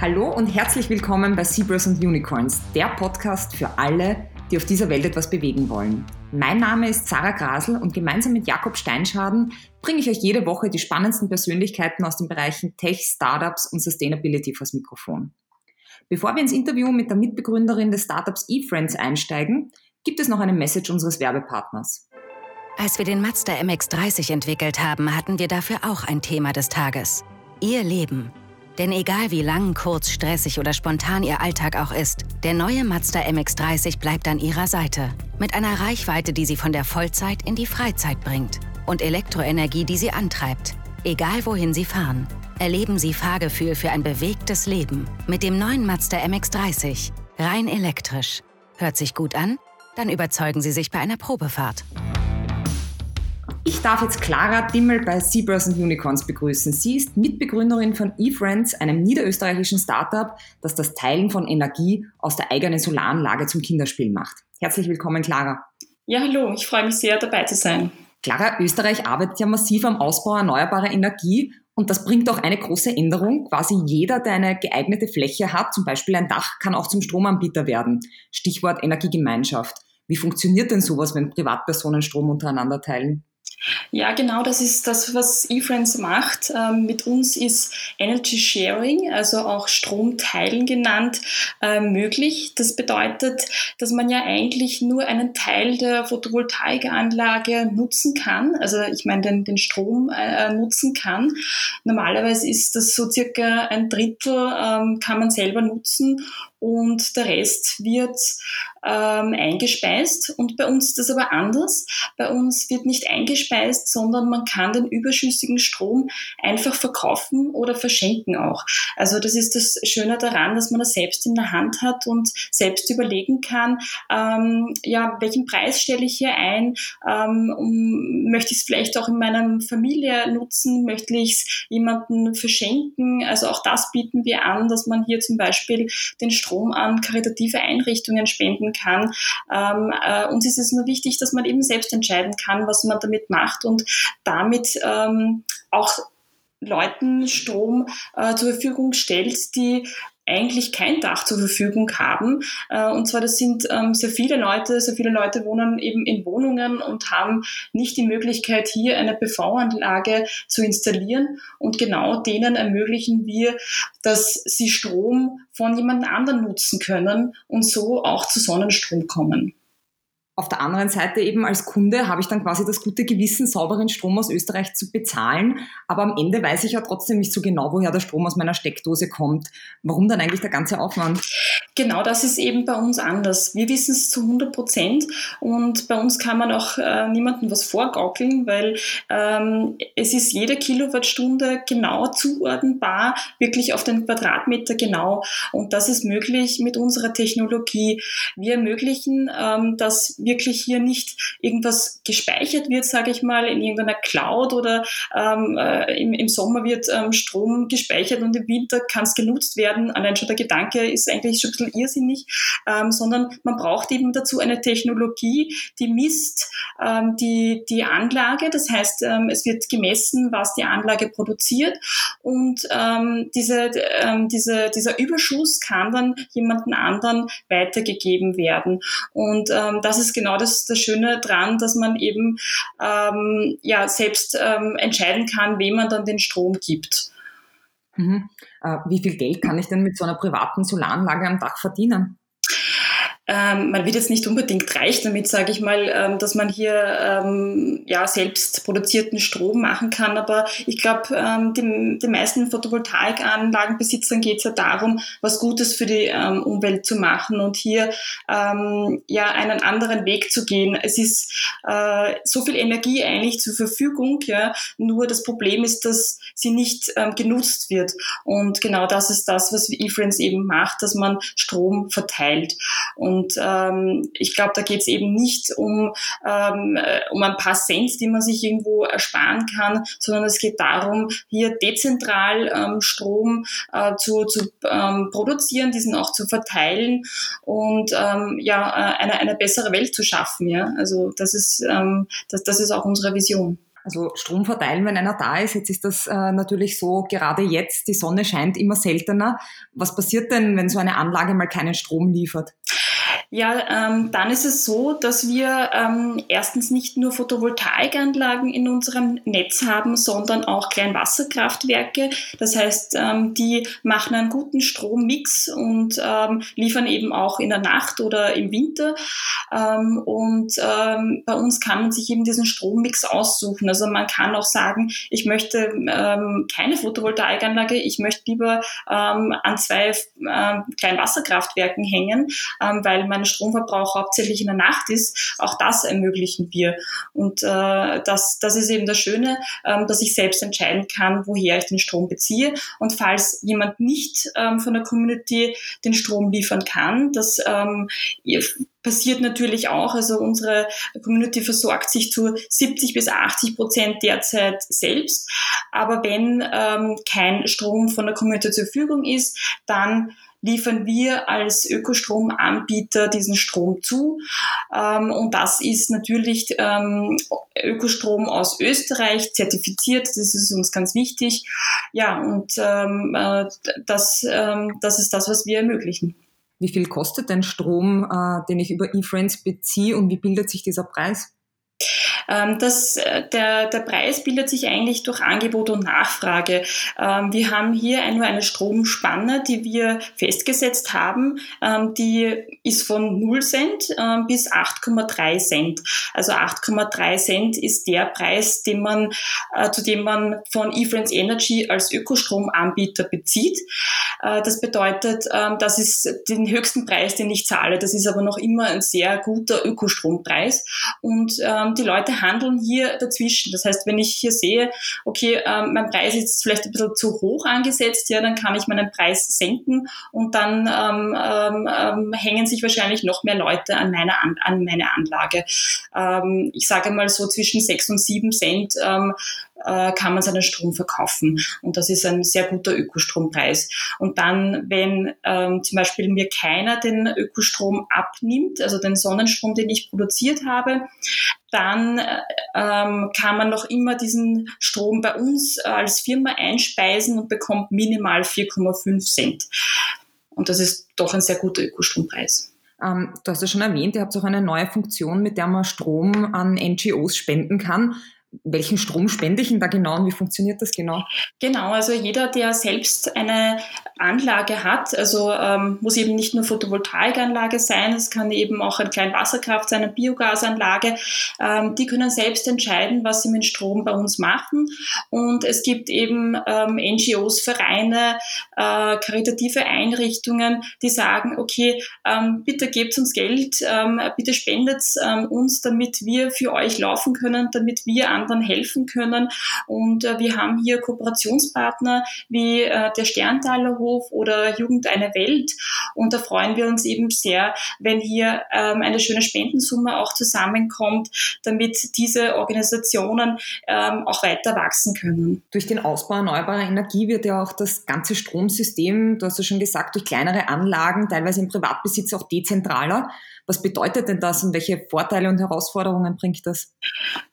Hallo und herzlich willkommen bei Zebras und Unicorns, der Podcast für alle, die auf dieser Welt etwas bewegen wollen. Mein Name ist Sarah Grasel und gemeinsam mit Jakob Steinschaden bringe ich euch jede Woche die spannendsten Persönlichkeiten aus den Bereichen Tech, Startups und Sustainability vors Mikrofon. Bevor wir ins Interview mit der Mitbegründerin des Startups eFriends einsteigen, gibt es noch eine Message unseres Werbepartners. Als wir den Mazda MX30 entwickelt haben, hatten wir dafür auch ein Thema des Tages. Ihr Leben. Denn egal wie lang, kurz, stressig oder spontan Ihr Alltag auch ist, der neue Mazda MX30 bleibt an Ihrer Seite. Mit einer Reichweite, die Sie von der Vollzeit in die Freizeit bringt. Und Elektroenergie, die Sie antreibt. Egal wohin Sie fahren. Erleben Sie Fahrgefühl für ein bewegtes Leben. Mit dem neuen Mazda MX30. Rein elektrisch. Hört sich gut an? Dann überzeugen Sie sich bei einer Probefahrt. Ich darf jetzt Clara Dimmel bei Seabirds and Unicorns begrüßen. Sie ist Mitbegründerin von eFriends, einem niederösterreichischen Startup, das das Teilen von Energie aus der eigenen Solaranlage zum Kinderspiel macht. Herzlich willkommen, Clara. Ja, hallo, ich freue mich sehr, dabei zu sein. Clara, Österreich arbeitet ja massiv am Ausbau erneuerbarer Energie und das bringt auch eine große Änderung. Quasi jeder, der eine geeignete Fläche hat, zum Beispiel ein Dach, kann auch zum Stromanbieter werden. Stichwort Energiegemeinschaft. Wie funktioniert denn sowas, wenn Privatpersonen Strom untereinander teilen? Ja, genau, das ist das, was eFriends macht. Ähm, mit uns ist Energy Sharing, also auch Stromteilen genannt, äh, möglich. Das bedeutet, dass man ja eigentlich nur einen Teil der Photovoltaikanlage nutzen kann, also ich meine den, den Strom äh, nutzen kann. Normalerweise ist das so circa ein Drittel ähm, kann man selber nutzen und der Rest wird ähm, eingespeist. Und bei uns ist das aber anders. Bei uns wird nicht eingespeist, sondern man kann den überschüssigen Strom einfach verkaufen oder verschenken auch. Also das ist das Schöne daran, dass man das selbst in der Hand hat und selbst überlegen kann, ähm, ja, welchen Preis stelle ich hier ein? Ähm, um, möchte ich es vielleicht auch in meiner Familie nutzen? Möchte ich es jemandem verschenken? Also auch das bieten wir an, dass man hier zum Beispiel den Strom an karitative Einrichtungen spenden kann. Ähm, äh, uns ist es nur wichtig, dass man eben selbst entscheiden kann, was man damit macht und damit ähm, auch Leuten Strom äh, zur Verfügung stellt, die eigentlich kein Dach zur Verfügung haben. Äh, und zwar, das sind ähm, sehr viele Leute, sehr viele Leute wohnen eben in Wohnungen und haben nicht die Möglichkeit, hier eine PV-Anlage zu installieren. Und genau denen ermöglichen wir, dass sie Strom von jemand anderen nutzen können und so auch zu Sonnenstrom kommen. Auf der anderen Seite eben als Kunde habe ich dann quasi das gute Gewissen, sauberen Strom aus Österreich zu bezahlen. Aber am Ende weiß ich ja trotzdem nicht so genau, woher der Strom aus meiner Steckdose kommt. Warum dann eigentlich der ganze Aufwand? Genau, das ist eben bei uns anders. Wir wissen es zu 100 Prozent und bei uns kann man auch äh, niemandem was vorgaukeln, weil ähm, es ist jede Kilowattstunde genau zuordnenbar, wirklich auf den Quadratmeter genau. Und das ist möglich mit unserer Technologie. Wir ermöglichen, ähm, dass wir wirklich hier nicht irgendwas gespeichert wird, sage ich mal, in irgendeiner Cloud oder ähm, äh, im, im, Sommer wird ähm, Strom gespeichert und im Winter kann es genutzt werden. Allein schon der Gedanke ist eigentlich schon ein bisschen irrsinnig, ähm, sondern man braucht eben dazu eine Technologie, die misst ähm, die, die Anlage. Das heißt, ähm, es wird gemessen, was die Anlage produziert und ähm, diese, diese, dieser Überschuss kann dann jemanden anderen weitergegeben werden. Und das ist genau das, das Schöne dran, dass man eben ähm, ja, selbst ähm, entscheiden kann, wem man dann den Strom gibt. Mhm. Äh, wie viel Geld kann ich denn mit so einer privaten Solaranlage am Dach verdienen? Ähm, man wird jetzt nicht unbedingt reich damit, sage ich mal, ähm, dass man hier ähm, ja, selbst produzierten Strom machen kann. Aber ich glaube, ähm, den, den meisten Photovoltaikanlagenbesitzern geht es ja darum, was Gutes für die ähm, Umwelt zu machen und hier ähm, ja einen anderen Weg zu gehen. Es ist äh, so viel Energie eigentlich zur Verfügung, ja, nur das Problem ist, dass sie nicht genutzt wird. Und genau das ist das, was eFriends eben macht, dass man Strom verteilt. Und und ähm, ich glaube, da geht es eben nicht um, ähm, äh, um ein paar Cent, die man sich irgendwo ersparen kann, sondern es geht darum, hier dezentral ähm, Strom äh, zu, zu ähm, produzieren, diesen auch zu verteilen und ähm, ja, äh, eine, eine bessere Welt zu schaffen. Ja? Also das ist, ähm, das, das ist auch unsere Vision. Also Strom verteilen, wenn einer da ist. Jetzt ist das äh, natürlich so, gerade jetzt, die Sonne scheint immer seltener. Was passiert denn, wenn so eine Anlage mal keinen Strom liefert? Ja, ähm, dann ist es so, dass wir ähm, erstens nicht nur Photovoltaikanlagen in unserem Netz haben, sondern auch Kleinwasserkraftwerke. Das heißt, ähm, die machen einen guten Strommix und ähm, liefern eben auch in der Nacht oder im Winter. Ähm, und ähm, bei uns kann man sich eben diesen Strommix aussuchen. Also man kann auch sagen, ich möchte ähm, keine Photovoltaikanlage, ich möchte lieber ähm, an zwei äh, Kleinwasserkraftwerken hängen, ähm, weil man mein Stromverbrauch hauptsächlich in der Nacht ist, auch das ermöglichen wir. Und äh, das, das ist eben das Schöne, ähm, dass ich selbst entscheiden kann, woher ich den Strom beziehe. Und falls jemand nicht ähm, von der Community den Strom liefern kann, das ähm, passiert natürlich auch. Also unsere Community versorgt sich zu 70 bis 80 Prozent derzeit selbst. Aber wenn ähm, kein Strom von der Community zur Verfügung ist, dann liefern wir als Ökostromanbieter diesen Strom zu. Ähm, und das ist natürlich ähm, Ökostrom aus Österreich zertifiziert. Das ist uns ganz wichtig. Ja, und ähm, äh, das, ähm, das ist das, was wir ermöglichen. Wie viel kostet denn Strom, äh, den ich über eFriends beziehe und wie bildet sich dieser Preis? Ähm, das, äh, der, der Preis bildet sich eigentlich durch Angebot und Nachfrage. Ähm, wir haben hier nur eine Stromspanne, die wir festgesetzt haben. Ähm, die ist von 0 Cent bis 8,3 Cent. Also 8,3 Cent ist der Preis, den man, äh, zu dem man von eFriends Energy als Ökostromanbieter bezieht. Äh, das bedeutet, das ist den höchsten Preis, den ich zahle. Das ist aber noch immer ein sehr guter Ökostrompreis. Und die Leute handeln hier dazwischen. Das heißt, wenn ich hier sehe, okay, ähm, mein Preis ist vielleicht ein bisschen zu hoch angesetzt, ja, dann kann ich meinen Preis senken und dann ähm, ähm, ähm hängen sich wahrscheinlich noch mehr Leute an, meiner an, an meine Anlage. Ähm, ich sage mal so zwischen sechs und sieben Cent äh, kann man seinen Strom verkaufen. Und das ist ein sehr guter Ökostrompreis. Und dann, wenn ähm, zum Beispiel mir keiner den Ökostrom abnimmt, also den Sonnenstrom, den ich produziert habe, dann ähm, kann man noch immer diesen Strom bei uns als Firma einspeisen und bekommt minimal 4,5 Cent. Und das ist doch ein sehr guter Ökostrompreis. Ähm, du hast ja schon erwähnt, ihr habt auch eine neue Funktion, mit der man Strom an NGOs spenden kann welchen Strom spende ich denn da genau und wie funktioniert das genau? Genau, also jeder, der selbst eine Anlage hat, also ähm, muss eben nicht nur Photovoltaikanlage sein, es kann eben auch eine kleine Wasserkraft sein, eine Biogasanlage, ähm, die können selbst entscheiden, was sie mit Strom bei uns machen und es gibt eben ähm, NGOs, Vereine, äh, karitative Einrichtungen, die sagen, okay, ähm, bitte gebt uns Geld, ähm, bitte spendet ähm, uns, damit wir für euch laufen können, damit wir anderen helfen können. Und äh, wir haben hier Kooperationspartner wie äh, der Sterntaler Hof oder Jugend eine Welt. Und da freuen wir uns eben sehr, wenn hier ähm, eine schöne Spendensumme auch zusammenkommt, damit diese Organisationen ähm, auch weiter wachsen können. Durch den Ausbau erneuerbarer Energie wird ja auch das ganze Stromsystem, du hast ja schon gesagt, durch kleinere Anlagen, teilweise im Privatbesitz auch dezentraler. Was bedeutet denn das und welche Vorteile und Herausforderungen bringt das?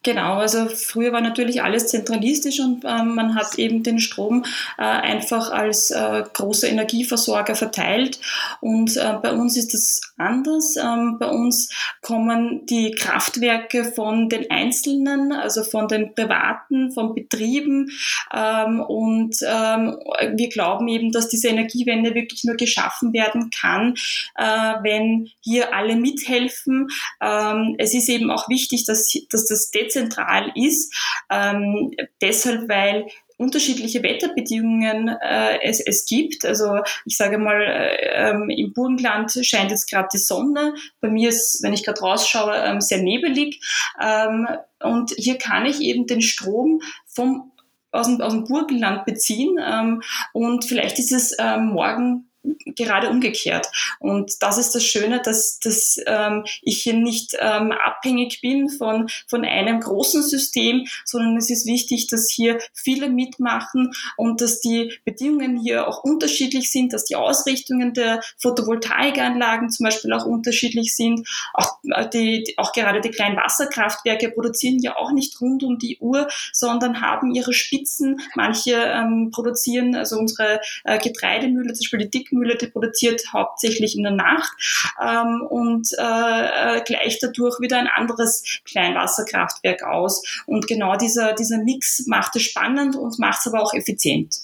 Genau, also früher war natürlich alles zentralistisch und äh, man hat eben den Strom äh, einfach als äh, großer Energieversorger verteilt. Und äh, bei uns ist das anders. Ähm, bei uns kommen die Kraftwerke von den Einzelnen, also von den Privaten, von Betrieben. Ähm, und ähm, wir glauben eben, dass diese Energiewende wirklich nur geschaffen werden kann, äh, wenn hier alle mit mithelfen. Ähm, es ist eben auch wichtig, dass, dass das dezentral ist, ähm, deshalb weil unterschiedliche Wetterbedingungen äh, es, es gibt. Also ich sage mal, äh, ähm, im Burgenland scheint jetzt gerade die Sonne. Bei mir ist, wenn ich gerade rausschaue, ähm, sehr nebelig. Ähm, und hier kann ich eben den Strom vom aus dem, aus dem Burgenland beziehen ähm, und vielleicht ist es ähm, morgen gerade umgekehrt. Und das ist das Schöne, dass, dass ähm, ich hier nicht ähm, abhängig bin von, von einem großen System, sondern es ist wichtig, dass hier viele mitmachen und dass die Bedingungen hier auch unterschiedlich sind, dass die Ausrichtungen der Photovoltaikanlagen zum Beispiel auch unterschiedlich sind. Auch, äh, die, auch gerade die kleinen Wasserkraftwerke produzieren ja auch nicht rund um die Uhr, sondern haben ihre Spitzen. Manche ähm, produzieren, also unsere äh, Getreidemühle, zum Beispiel die Dickmühle, die produziert hauptsächlich in der Nacht ähm, und äh, äh, gleicht dadurch wieder ein anderes Kleinwasserkraftwerk aus. Und genau dieser, dieser Mix macht es spannend und macht es aber auch effizient.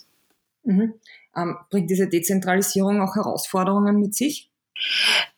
Mhm. Ähm, bringt diese Dezentralisierung auch Herausforderungen mit sich?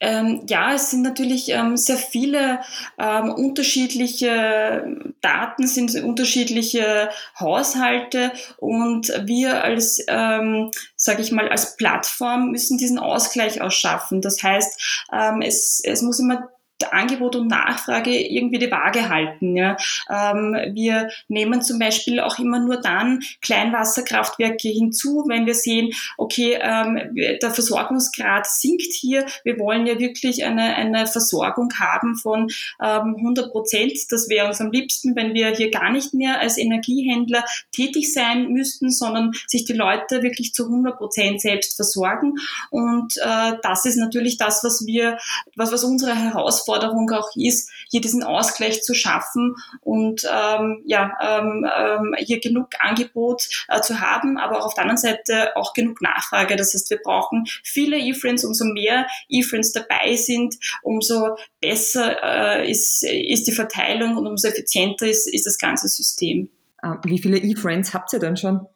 Ähm, ja, es sind natürlich ähm, sehr viele ähm, unterschiedliche Daten, sind unterschiedliche Haushalte und wir als, ähm, sage ich mal, als Plattform müssen diesen Ausgleich ausschaffen. Das heißt, ähm, es, es muss immer Angebot und Nachfrage irgendwie die Waage halten. Ja. Ähm, wir nehmen zum Beispiel auch immer nur dann Kleinwasserkraftwerke hinzu, wenn wir sehen, okay, ähm, der Versorgungsgrad sinkt hier. Wir wollen ja wirklich eine, eine Versorgung haben von ähm, 100 Prozent. Das wäre uns am liebsten, wenn wir hier gar nicht mehr als Energiehändler tätig sein müssten, sondern sich die Leute wirklich zu 100 Prozent selbst versorgen. Und äh, das ist natürlich das, was wir, was, was unsere Herausforderung Herausforderung auch ist, hier diesen Ausgleich zu schaffen und ähm, ja, ähm, ähm, hier genug Angebot äh, zu haben, aber auch auf der anderen Seite auch genug Nachfrage. Das heißt, wir brauchen viele E-Friends, umso mehr E-Friends dabei sind, umso besser äh, ist, ist die Verteilung und umso effizienter ist, ist das ganze System. Ah, wie viele E-Friends habt ihr denn schon?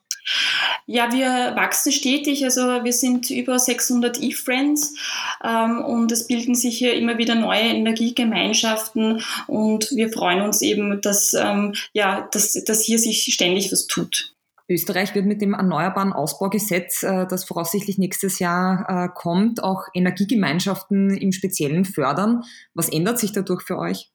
Ja, wir wachsen stetig. Also wir sind über 600 E-Friends ähm, und es bilden sich hier immer wieder neue Energiegemeinschaften und wir freuen uns eben, dass, ähm, ja, dass, dass hier sich ständig was tut. Österreich wird mit dem Erneuerbaren Ausbaugesetz, äh, das voraussichtlich nächstes Jahr äh, kommt, auch Energiegemeinschaften im Speziellen fördern. Was ändert sich dadurch für euch?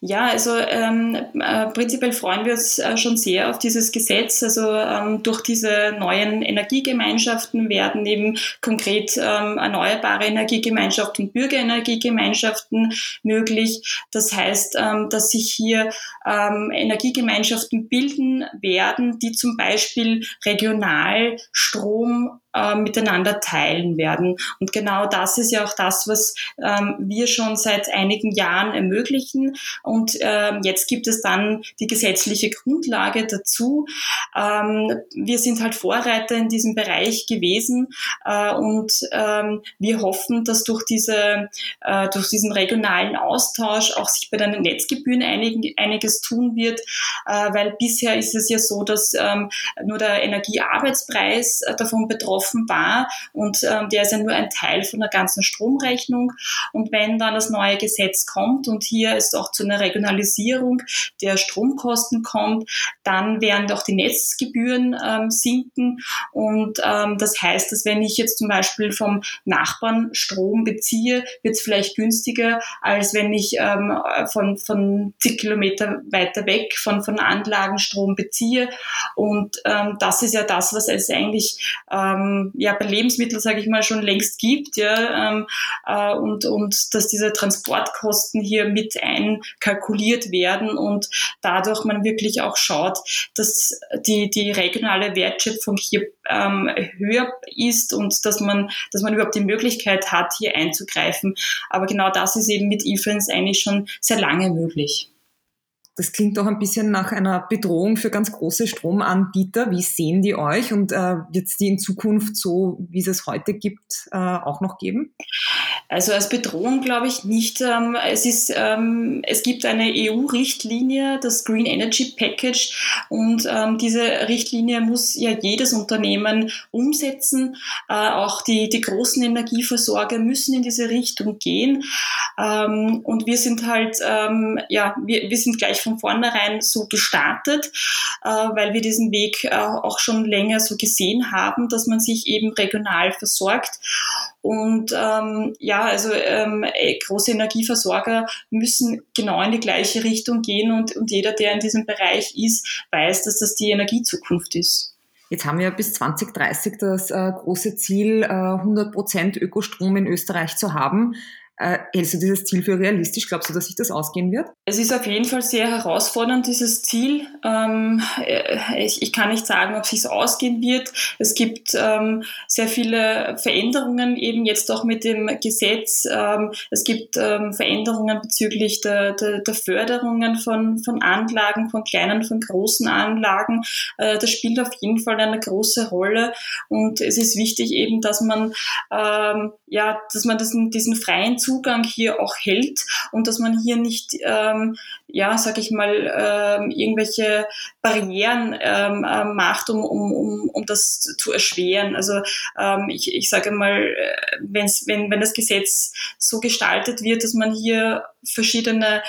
Ja, also ähm, äh, prinzipiell freuen wir uns äh, schon sehr auf dieses Gesetz. Also ähm, durch diese neuen Energiegemeinschaften werden eben konkret ähm, erneuerbare Energiegemeinschaften Bürgerenergiegemeinschaften möglich. Das heißt, ähm, dass sich hier ähm, Energiegemeinschaften bilden werden, die zum Beispiel regional Strom äh, miteinander teilen werden. Und genau das ist ja auch das, was ähm, wir schon seit einigen Jahren ermöglichen. Und ähm, jetzt gibt es dann die gesetzliche Grundlage dazu. Ähm, wir sind halt Vorreiter in diesem Bereich gewesen äh, und ähm, wir hoffen, dass durch, diese, äh, durch diesen regionalen Austausch auch sich bei den Netzgebühren einig, einiges tun wird, äh, weil bisher ist es ja so, dass ähm, nur der Energiearbeitspreis äh, davon betroffen offen war und ähm, der ist ja nur ein Teil von der ganzen Stromrechnung. Und wenn dann das neue Gesetz kommt und hier es auch zu einer Regionalisierung der Stromkosten kommt, dann werden doch die Netzgebühren ähm, sinken. Und ähm, das heißt, dass wenn ich jetzt zum Beispiel vom Nachbarn Strom beziehe, wird es vielleicht günstiger, als wenn ich ähm, von, von zig Kilometer weiter weg von, von Anlagen Strom beziehe. Und ähm, das ist ja das, was es eigentlich ähm, ja, bei Lebensmitteln, sage ich mal, schon längst gibt, ja, ähm, äh, und, und dass diese Transportkosten hier mit einkalkuliert werden und dadurch man wirklich auch schaut, dass die, die regionale Wertschöpfung hier ähm, höher ist und dass man, dass man überhaupt die Möglichkeit hat, hier einzugreifen. Aber genau das ist eben mit E-Friends eigentlich schon sehr lange möglich. Das klingt doch ein bisschen nach einer Bedrohung für ganz große Stromanbieter. Wie sehen die euch und äh, wird es die in Zukunft so, wie es es heute gibt, äh, auch noch geben? Also als Bedrohung glaube ich nicht. Ähm, es, ist, ähm, es gibt eine EU-Richtlinie, das Green Energy Package, und ähm, diese Richtlinie muss ja jedes Unternehmen umsetzen. Äh, auch die, die großen Energieversorger müssen in diese Richtung gehen. Ähm, und wir sind halt, ähm, ja, wir, wir sind gleich von vornherein so gestartet, äh, weil wir diesen Weg äh, auch schon länger so gesehen haben, dass man sich eben regional versorgt. Und ähm, ja, also ähm, äh, große Energieversorger müssen genau in die gleiche Richtung gehen und, und jeder, der in diesem Bereich ist, weiß, dass das die Energiezukunft ist. Jetzt haben wir bis 2030 das äh, große Ziel, äh, 100% Ökostrom in Österreich zu haben. Äh, hältst du dieses Ziel für realistisch? Glaubst du, dass sich das ausgehen wird? Es ist auf jeden Fall sehr herausfordernd, dieses Ziel. Ähm, äh, ich, ich, kann nicht sagen, ob sich ausgehen wird. Es gibt ähm, sehr viele Veränderungen, eben jetzt auch mit dem Gesetz. Ähm, es gibt ähm, Veränderungen bezüglich der, der, der, Förderungen von, von Anlagen, von kleinen, von großen Anlagen. Äh, das spielt auf jeden Fall eine große Rolle. Und es ist wichtig eben, dass man, ähm, ja, dass man diesen, diesen freien Zugang hier auch hält und dass man hier nicht, ähm, ja, sag ich mal, ähm, irgendwelche Barrieren ähm, äh, macht, um, um, um, um das zu erschweren. Also ähm, ich, ich sage mal, äh, wenn's, wenn, wenn das Gesetz so gestaltet wird, dass man hier verschiedene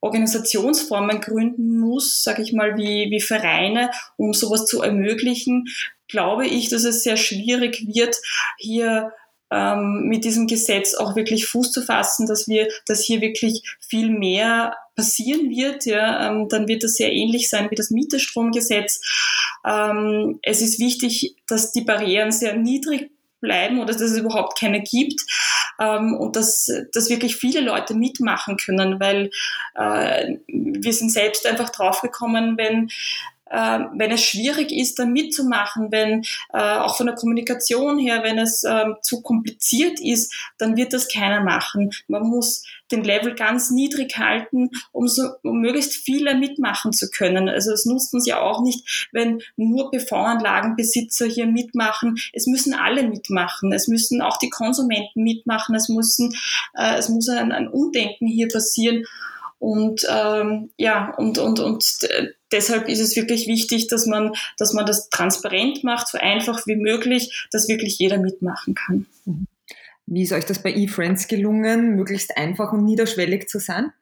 Organisationsformen gründen muss, sage ich mal, wie, wie Vereine, um sowas zu ermöglichen, glaube ich, dass es sehr schwierig wird, hier ähm, mit diesem Gesetz auch wirklich Fuß zu fassen, dass wir, dass hier wirklich viel mehr passieren wird, ja, ähm, dann wird das sehr ähnlich sein wie das Mieterstromgesetz. Ähm, es ist wichtig, dass die Barrieren sehr niedrig bleiben oder dass es überhaupt keine gibt ähm, und dass, dass wirklich viele Leute mitmachen können, weil äh, wir sind selbst einfach draufgekommen, wenn äh, wenn es schwierig ist, da mitzumachen, wenn äh, auch von der Kommunikation her, wenn es äh, zu kompliziert ist, dann wird das keiner machen. Man muss den Level ganz niedrig halten, um, so, um möglichst viele mitmachen zu können. Also es nutzt uns ja auch nicht, wenn nur PV-Anlagenbesitzer hier mitmachen. Es müssen alle mitmachen. Es müssen auch die Konsumenten mitmachen. Es, müssen, äh, es muss ein, ein Umdenken hier passieren. Und ähm, ja, und, und, und deshalb ist es wirklich wichtig, dass man, dass man das transparent macht, so einfach wie möglich, dass wirklich jeder mitmachen kann. Wie ist euch das bei eFriends gelungen, möglichst einfach und niederschwellig zu sein?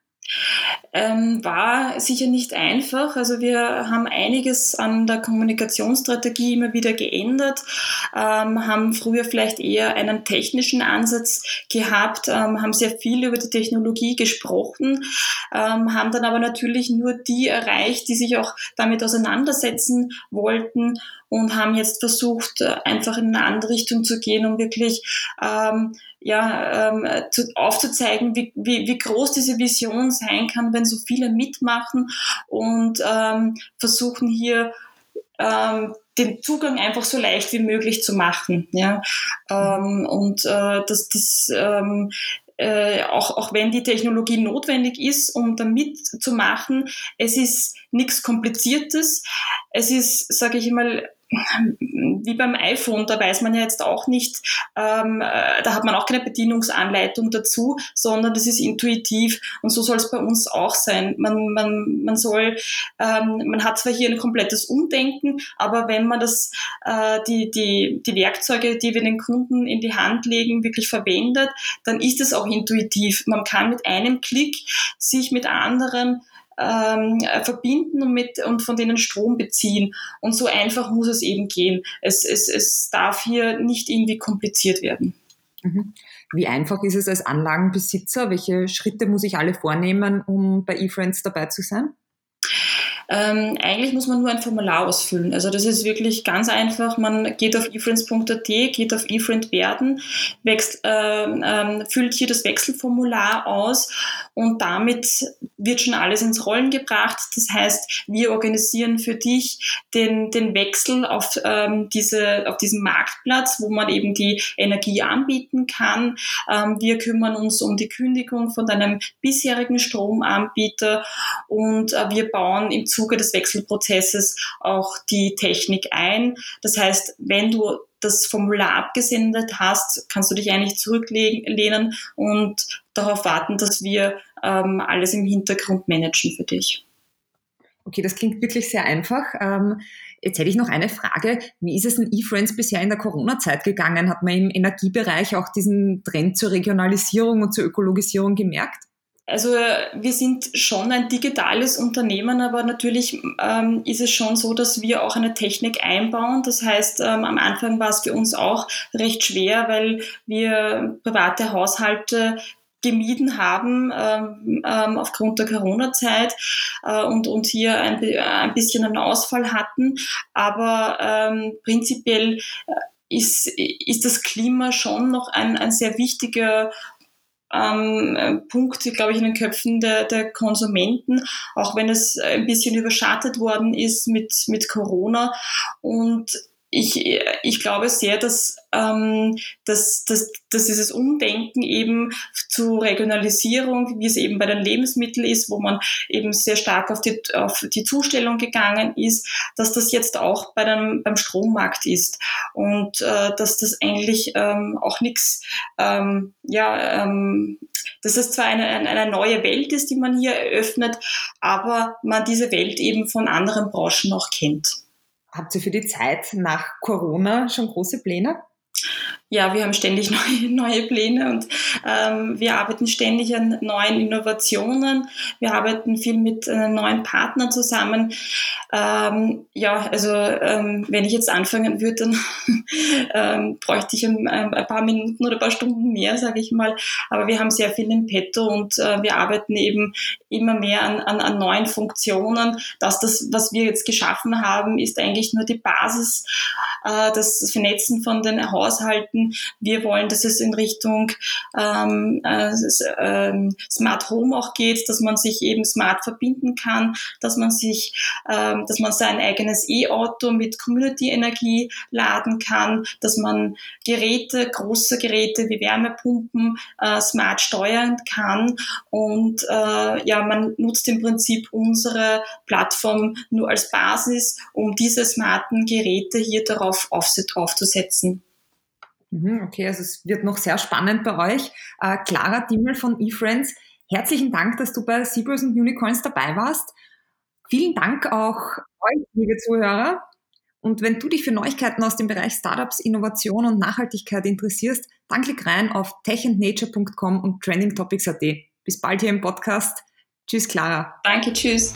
Ähm, war sicher nicht einfach. Also wir haben einiges an der Kommunikationsstrategie immer wieder geändert, ähm, haben früher vielleicht eher einen technischen Ansatz gehabt, ähm, haben sehr viel über die Technologie gesprochen, ähm, haben dann aber natürlich nur die erreicht, die sich auch damit auseinandersetzen wollten und haben jetzt versucht, einfach in eine andere Richtung zu gehen, um wirklich ähm, ja, ähm, zu, aufzuzeigen, wie, wie, wie groß diese Vision sein kann, wenn so viele mitmachen und ähm, versuchen hier ähm, den Zugang einfach so leicht wie möglich zu machen. Ja? Ähm, und äh, dass das ähm, äh, auch, auch wenn die Technologie notwendig ist, um da mitzumachen, es ist nichts Kompliziertes. Es ist, sage ich mal, wie beim iPhone, da weiß man ja jetzt auch nicht, ähm, äh, da hat man auch keine Bedienungsanleitung dazu, sondern das ist intuitiv und so soll es bei uns auch sein. Man, man, man soll, ähm, man hat zwar hier ein komplettes Umdenken, aber wenn man das, äh, die, die, die Werkzeuge, die wir den Kunden in die Hand legen, wirklich verwendet, dann ist es auch intuitiv. Man kann mit einem Klick sich mit anderen ähm, verbinden und, mit, und von denen Strom beziehen. Und so einfach muss es eben gehen. Es, es, es darf hier nicht irgendwie kompliziert werden. Mhm. Wie einfach ist es als Anlagenbesitzer? Welche Schritte muss ich alle vornehmen, um bei eFriends dabei zu sein? Ähm, eigentlich muss man nur ein Formular ausfüllen. Also das ist wirklich ganz einfach. Man geht auf efriends.at, geht auf efriend werden, wächst, äh, äh, füllt hier das Wechselformular aus und damit wird schon alles ins Rollen gebracht. Das heißt, wir organisieren für dich den, den Wechsel auf, ähm, diese, auf diesem Marktplatz, wo man eben die Energie anbieten kann. Ähm, wir kümmern uns um die Kündigung von deinem bisherigen Stromanbieter und äh, wir bauen im Zuge des Wechselprozesses auch die Technik ein. Das heißt, wenn du das Formular abgesendet hast, kannst du dich eigentlich zurücklehnen und darauf warten, dass wir ähm, alles im Hintergrund managen für dich. Okay, das klingt wirklich sehr einfach. Ähm, jetzt hätte ich noch eine Frage. Wie ist es in eFriends bisher in der Corona-Zeit gegangen? Hat man im Energiebereich auch diesen Trend zur Regionalisierung und zur Ökologisierung gemerkt? Also wir sind schon ein digitales Unternehmen, aber natürlich ähm, ist es schon so, dass wir auch eine Technik einbauen. Das heißt, ähm, am Anfang war es für uns auch recht schwer, weil wir private Haushalte gemieden haben ähm, ähm, aufgrund der Corona-Zeit äh, und, und hier ein, ein bisschen einen Ausfall hatten. Aber ähm, prinzipiell äh, ist, ist das Klima schon noch ein, ein sehr wichtiger ähm, Punkt, glaube ich, in den Köpfen der, der Konsumenten, auch wenn es ein bisschen überschattet worden ist mit, mit Corona. Und ich, ich glaube sehr, dass, ähm, dass, dass, dass dieses Umdenken eben zu Regionalisierung, wie es eben bei den Lebensmitteln ist, wo man eben sehr stark auf die, auf die Zustellung gegangen ist, dass das jetzt auch bei dem, beim Strommarkt ist und äh, dass das eigentlich ähm, auch nichts, ähm, ja, ähm, dass es zwar eine, eine neue Welt ist, die man hier eröffnet, aber man diese Welt eben von anderen Branchen auch kennt. Habt ihr für die Zeit nach Corona schon große Pläne? Ja, wir haben ständig neue, neue Pläne und ähm, wir arbeiten ständig an neuen Innovationen. Wir arbeiten viel mit äh, neuen Partnern zusammen. Ähm, ja, also ähm, wenn ich jetzt anfangen würde, dann ähm, bräuchte ich ein, ein, paar Minuten oder ein paar Stunden mehr, sage ich mal. Aber wir haben sehr viel im Petto und äh, wir arbeiten eben immer mehr an, an, an neuen Funktionen. Dass das, was wir jetzt geschaffen haben, ist eigentlich nur die Basis, äh, das Vernetzen von den Haushalten denken, wir wollen, dass es in Richtung ähm, äh, ähm, Smart Home auch geht, dass man sich eben smart verbinden kann, dass man sich, ähm, dass man sein eigenes E-Auto mit Community-Energie laden kann, dass man Geräte, große Geräte wie Wärmepumpen äh, smart steuern kann und äh, ja, man nutzt im Prinzip unsere Plattform nur als Basis, um diese smarten Geräte hier darauf aufzusetzen. Mhm, okay, also es wird noch sehr spannend bei euch. Äh, Clara Dimmel von eFriends, herzlichen Dank, dass du bei Zebras und Unicorns dabei warst. Vielen Dank auch euch, liebe Zuhörer. Und wenn du dich für Neuigkeiten aus dem Bereich Startups, Innovation und Nachhaltigkeit interessierst, dann klick rein auf techandnature.com und trendingtopics.at. Bis bald hier im Podcast. Tschüss, Clara. Danke, tschüss.